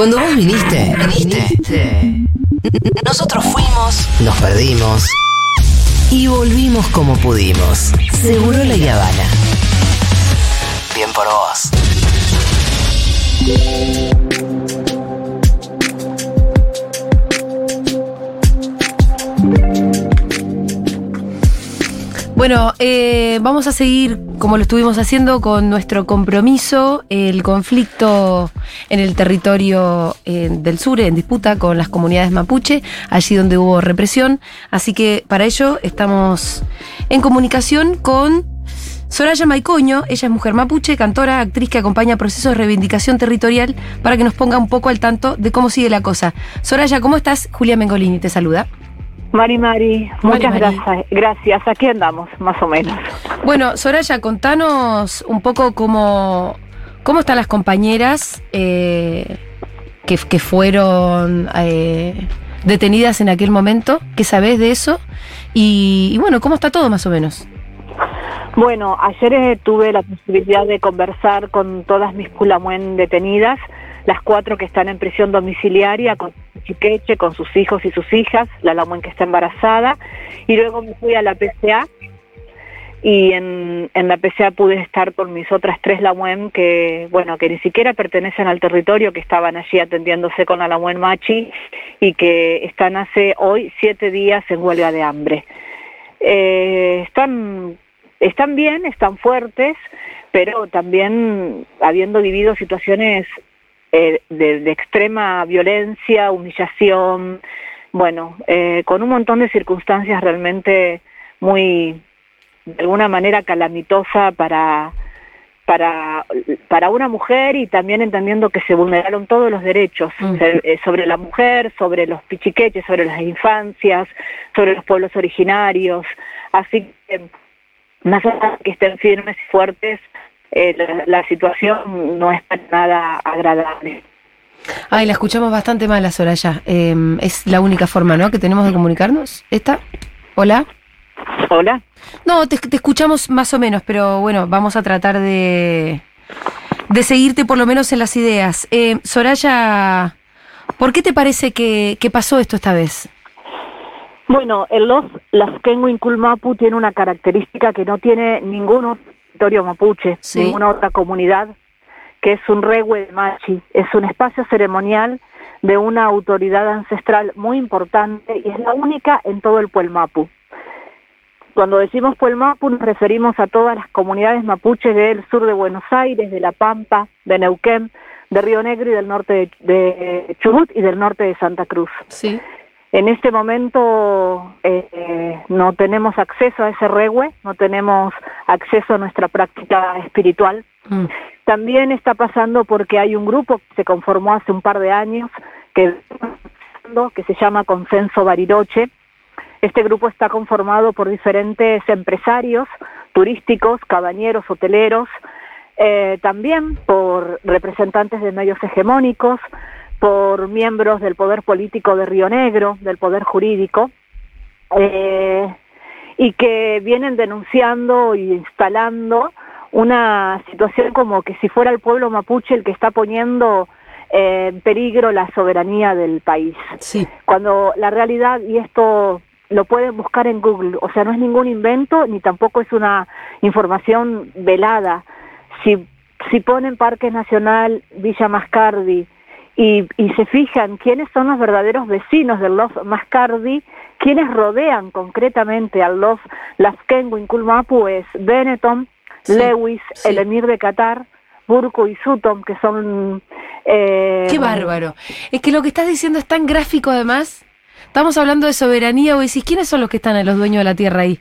Cuando vos viniste, viniste. Nosotros fuimos, nos perdimos y volvimos como pudimos. Seguro la Habana. Bien por vos. Bueno, eh, vamos a seguir como lo estuvimos haciendo con nuestro compromiso, el conflicto en el territorio eh, del sur, en disputa con las comunidades mapuche, allí donde hubo represión. Así que para ello estamos en comunicación con Soraya Maicoño, ella es mujer mapuche, cantora, actriz que acompaña procesos de reivindicación territorial para que nos ponga un poco al tanto de cómo sigue la cosa. Soraya, ¿cómo estás? Julia Mengolini te saluda. Mari Mari, muchas gracias. Gracias, aquí andamos, más o menos. Bueno, Soraya, contanos un poco cómo, cómo están las compañeras eh, que, que, fueron eh, detenidas en aquel momento, qué sabés de eso y, y, bueno, cómo está todo más o menos. Bueno, ayer eh, tuve la posibilidad de conversar con todas mis culamuen detenidas las cuatro que están en prisión domiciliaria con Chiqueche, con sus hijos y sus hijas, la Lamuen que está embarazada, y luego me fui a la PCA y en, en la PCA pude estar con mis otras tres Lamuen que, bueno, que ni siquiera pertenecen al territorio, que estaban allí atendiéndose con la Lamuen Machi y que están hace hoy siete días en huelga de hambre. Eh, están, están bien, están fuertes, pero también habiendo vivido situaciones eh, de, de, extrema violencia, humillación, bueno, eh, con un montón de circunstancias realmente muy, de alguna manera calamitosa para, para, para una mujer y también entendiendo que se vulneraron todos los derechos eh, sobre la mujer, sobre los pichiqueches, sobre las infancias, sobre los pueblos originarios. Así que, más allá de que estén firmes y fuertes, eh, la, la, situación no es para nada agradable. Ay, la escuchamos bastante mal a Soraya. Eh, es la única forma, ¿no? Que tenemos de comunicarnos. ¿Esta? ¿Hola? Hola. No, te, te, escuchamos más o menos, pero bueno, vamos a tratar de, de seguirte por lo menos en las ideas. Eh, Soraya, ¿por qué te parece que, que pasó esto esta vez? Bueno, el los Laskenguin Kulmapu tiene una característica que no tiene ninguno territorio mapuche, sí. ninguna otra comunidad, que es un regue de machi, es un espacio ceremonial de una autoridad ancestral muy importante y es la única en todo el Puelmapu. Cuando decimos Puelmapu nos referimos a todas las comunidades mapuches del sur de Buenos Aires, de La Pampa, de Neuquén, de Río Negro y del norte de, Chubut y del norte de Santa Cruz. Sí. En este momento eh, no tenemos acceso a ese regue, no tenemos acceso a nuestra práctica espiritual. Mm. También está pasando porque hay un grupo que se conformó hace un par de años que, que se llama Consenso Bariloche. Este grupo está conformado por diferentes empresarios turísticos, cabañeros, hoteleros, eh, también por representantes de medios hegemónicos, por miembros del poder político de Río Negro, del poder jurídico, eh, y que vienen denunciando y instalando una situación como que si fuera el pueblo mapuche el que está poniendo eh, en peligro la soberanía del país. Sí. Cuando la realidad, y esto lo pueden buscar en Google, o sea, no es ningún invento ni tampoco es una información velada. Si, si ponen Parque Nacional Villa Mascardi, y, y, se fijan quiénes son los verdaderos vecinos del Lof Mascardi, quienes rodean concretamente al Lof Lafkenguin Kulmapu es Benetton, sí, Lewis, sí. el emir de Qatar, Burko y Sutton, que son... Eh, Qué bárbaro. Es que lo que estás diciendo es tan gráfico además. Estamos hablando de soberanía, o decís, ¿quiénes son los que están los dueños de la tierra ahí?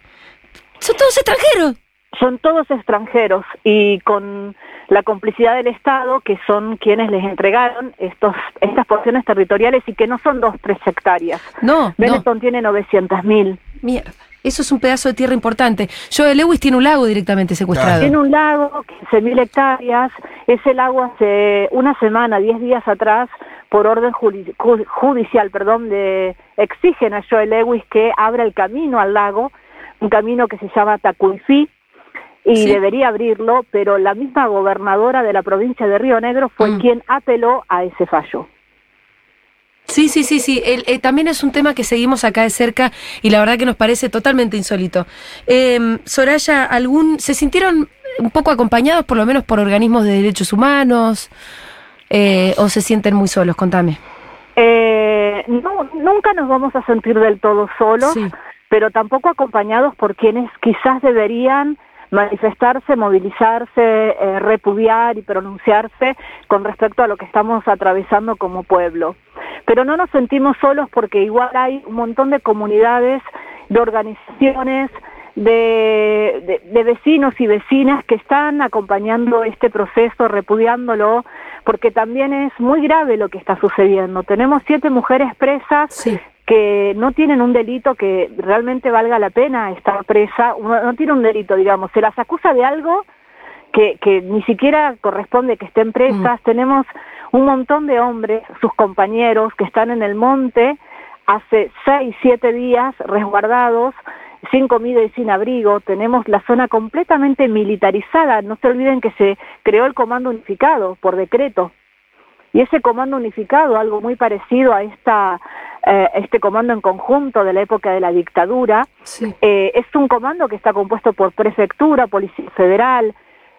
Son todos extranjeros. Son todos extranjeros y con la complicidad del Estado, que son quienes les entregaron estos, estas porciones territoriales y que no son dos, tres hectáreas. No, Benetton no. tiene 900 mil. Mierda. Eso es un pedazo de tierra importante. Joe Lewis tiene un lago directamente secuestrado. Tiene un lago, 15 mil hectáreas. Ese lago hace una semana, 10 días atrás, por orden judicial, perdón, de, exigen a Joe Lewis que abra el camino al lago, un camino que se llama Tacuifí, y sí. debería abrirlo, pero la misma gobernadora de la provincia de Río Negro fue mm. quien apeló a ese fallo. Sí, sí, sí, sí. Eh, también es un tema que seguimos acá de cerca y la verdad que nos parece totalmente insólito. Eh, Soraya, ¿algún, ¿se sintieron un poco acompañados por lo menos por organismos de derechos humanos eh, o se sienten muy solos? Contame. Eh, no, nunca nos vamos a sentir del todo solos, pero tampoco acompañados por quienes quizás deberían manifestarse, movilizarse, eh, repudiar y pronunciarse con respecto a lo que estamos atravesando como pueblo. Pero no nos sentimos solos porque igual hay un montón de comunidades, de organizaciones, de, de, vecinos y vecinas que están acompañando este proceso, repudiándolo, porque también es muy grave lo que está sucediendo. Tenemos siete mujeres presas sí que no tienen un delito que realmente valga la pena estar presa, no, tiene un delito, digamos, se las acusa de algo que, que ni siquiera corresponde que estén presas. Mm. Tenemos un montón de hombres, sus compañeros, que están en el monte hace seis, siete días resguardados, sin comida y sin abrigo. Tenemos la zona completamente militarizada. No se olviden que se creó el Comando Unificado por decreto. Y ese Comando Unificado, algo muy parecido a esta eh, este comando en conjunto de la época de la dictadura. Eh, es un comando que está compuesto por prefectura, policía federal,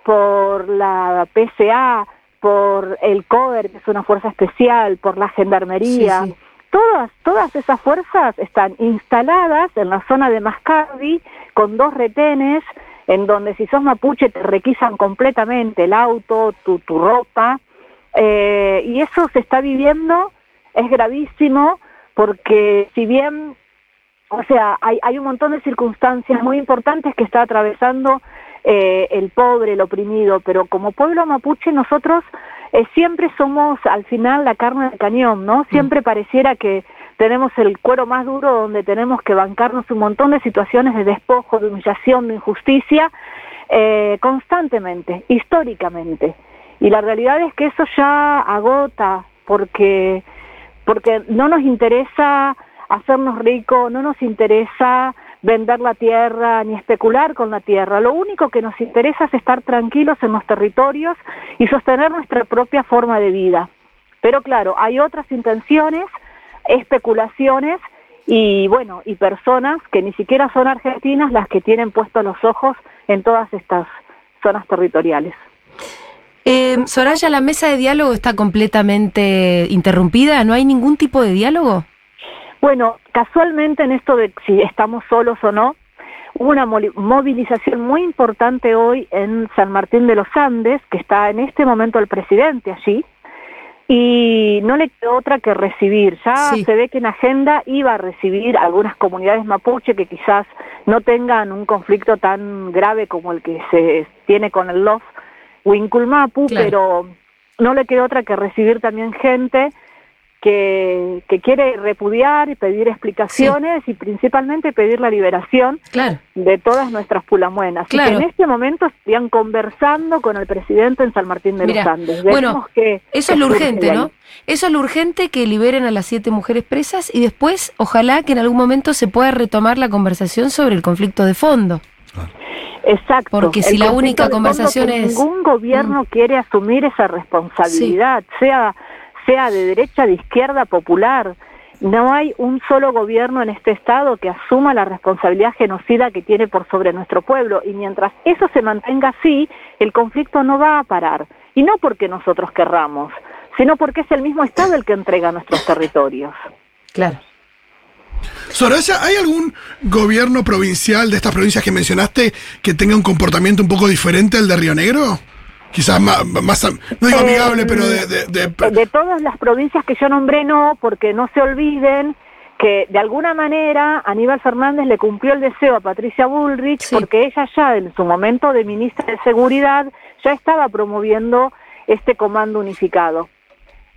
por la PCA, por el CODER, que es una fuerza especial, por la gendarmería. Todas, todas esas fuerzas están instaladas en la zona de Mascardi con dos retenes en donde si sos mapuche te requisan completamente el auto, tu, tu ropa, eh, y eso se está viviendo, es gravísimo, porque si bien, o sea, hay, hay un montón de circunstancias muy importantes que está atravesando eh, el pobre, el oprimido, pero como pueblo mapuche nosotros eh, siempre somos al final la carne del cañón, ¿no? Siempre pareciera que tenemos el cuero más duro donde tenemos que bancarnos un montón de situaciones de despojo, de humillación, de injusticia, eh, constantemente, históricamente. Y la realidad es que eso ya agota, porque porque no nos interesa hacernos ricos, no nos interesa vender la tierra ni especular con la tierra. Lo único que nos interesa es estar tranquilos en los territorios y sostener nuestra propia forma de vida. Pero claro, hay otras intenciones, especulaciones y bueno, y personas que ni siquiera son argentinas las que tienen puestos los ojos en todas estas zonas territoriales. Eh, Soraya, la mesa de diálogo está completamente interrumpida, ¿no hay ningún tipo de diálogo? Bueno, casualmente en esto de si estamos solos o no, hubo una movilización muy importante hoy en San Martín de los Andes, que está en este momento el presidente allí, y no le quedó otra que recibir. Ya se ve que en agenda iba a recibir algunas comunidades mapuche que quizás no tengan un conflicto tan grave como el que se tiene con el LOF, Winculmapu, pero no le queda otra que recibir también gente que, que quiere repudiar y pedir explicaciones y principalmente pedir la liberación de todas nuestras pulamuenas. Claro. que en este momento estarían conversando con el presidente en San Martín de los Andes. bueno, que eso es lo urgente, ¿no? Eso es lo urgente que liberen a las siete mujeres presas y después, ojalá que en algún momento se pueda retomar la conversación sobre el conflicto de fondo. Exacto. Porque si la única conversación es... Ningún gobierno mm. quiere asumir esa responsabilidad, sea, sea de derecha, de izquierda, popular. No hay un solo gobierno en este Estado que asuma la responsabilidad genocida que tiene por sobre nuestro pueblo. Y mientras eso se mantenga así, el conflicto no va a parar. Y no porque nosotros querramos, sino porque es el mismo Estado el que entrega nuestros territorios. Claro. Soraya, ¿hay algún gobierno provincial de estas provincias que mencionaste que tenga un comportamiento un poco diferente al de Río Negro? Quizás más, no digo amigable, pero de, de, de... todas las provincias que yo nombré, no, porque no se olviden que de alguna manera Aníbal Fernández le cumplió el deseo a Patricia Bullrich porque ella ya en su momento de ministra de Seguridad ya estaba promoviendo este comando unificado.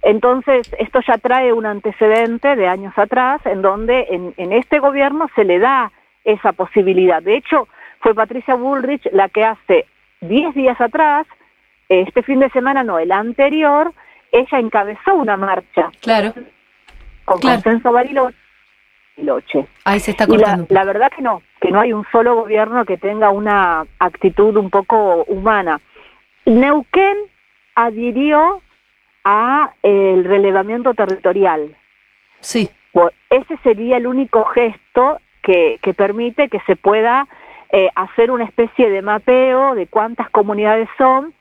Entonces, esto ya trae un antecedente de años atrás en donde en, este gobierno se le da esa posibilidad. De hecho, fue Patricia Bullrich la que hace 10 días atrás, este fin de semana no, el anterior, ella encabezó una marcha. Claro. Con consenso Bariloche. Ahí se está cortando. la, la verdad que no, que no hay un solo gobierno que tenga una actitud un poco humana. Neuquén adhirió a el relevamiento territorial. Sí. Ese sería el único gesto que, que permite que se pueda eh, hacer una especie de mapeo de cuántas comunidades son,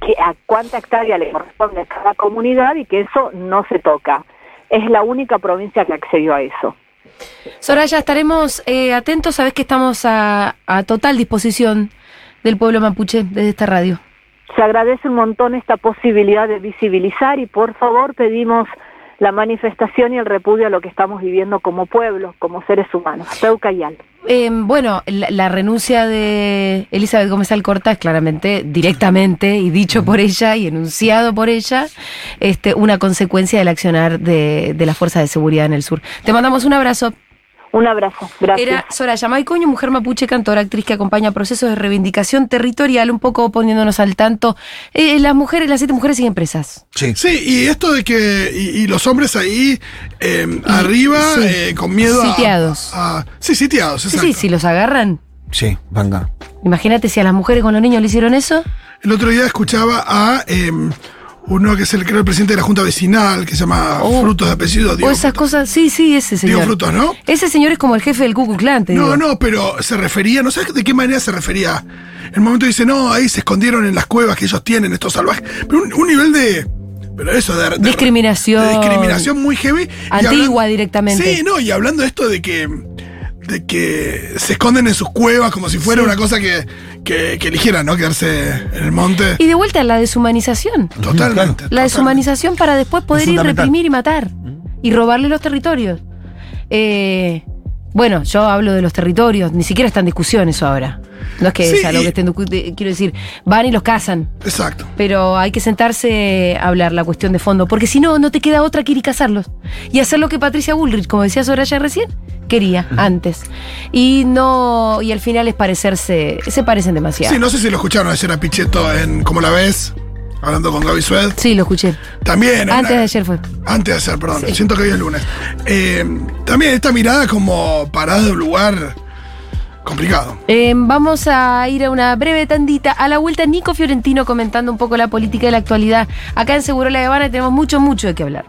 que a cuánta hectárea le corresponde a cada comunidad y que eso no se toca. Es la única provincia que accedió a eso. Soraya, estaremos eh, atentos, sabes que estamos a, a total disposición del pueblo mapuche desde esta radio. Se agradece un montón esta posibilidad de visibilizar y por favor pedimos la manifestación y el repudio a lo que estamos viviendo como pueblo, como seres humanos. Peuca y. Eh, bueno, la, la renuncia de Elizabeth Gómez Alcorta es claramente, directamente y dicho por ella y enunciado por ella, este, una consecuencia del accionar de, de las fuerzas de seguridad en el sur. Te mandamos un abrazo. Un abrazo. Gracias. Era Soraya Maicoño, mujer mapuche, cantora, actriz que acompaña procesos de reivindicación territorial, un poco poniéndonos al tanto. Eh, las mujeres, las siete mujeres siguen presas. Sí. Sí, y esto de que. Y, y los hombres ahí eh, arriba, sí. eh, con miedo a- Sitiados. a- sí, sitiados, Sí, exacto. sí, si los agarran. Sí, venga. Imagínate si a las mujeres con los niños le hicieron eso. El otro día escuchaba a eh, uno que es el, creo, el presidente de la Junta Vecinal, que se llama Oh. Frutos de Apellido. O esas cosas. Sí, sí, ese señor. Diego Frutos, ¿no? Ese señor es como el jefe del Ku Klux Klan, te No, digo. no, pero se refería, no sé de qué manera se refería. En un momento dice, no, ahí se escondieron en las cuevas que ellos tienen, estos salvajes. Pero un, un nivel de. Pero eso, de, de- Discriminación. de discriminación muy heavy. Antigua directamente. Sí, no, y hablando de esto de que. De que se esconden en sus cuevas como si fuera Sí. una cosa que, que, que eligieran, ¿no? Quedarse en el monte. Y de vuelta la deshumanización. Totalmente. La totalmente. deshumanización para después poder ir reprimir y matar. Y robarle los territorios. Eh, bueno, yo hablo de los territorios, ni siquiera está en discusión eso ahora. No es que Sí, es algo y- que esté en discu- de- Quiero decir, van y los cazan. Exacto. Pero hay que sentarse a hablar la cuestión de fondo, porque si no, no te queda otra que ir y cazarlos. Y hacer lo que Patricia Bullrich, como decía Soraya recién, quería antes. Y no, y al final es parecerse, se parecen demasiado. Sí, no sé si lo escucharon ayer a Pichetto en ¿Cómo la ves? Hablando con Gaby Sued. Sí, lo escuché. También. Antes de ayer fue. Antes de ayer, perdón. Siento que hoy es lunes. Eh, también esta mirada como parada de un lugar complicado. Eh, vamos a ir a una breve tandita. A la vuelta, Nico Fiorentino comentando un poco la política de la actualidad. Acá en Seguro La Habana tenemos mucho, mucho de qué hablar.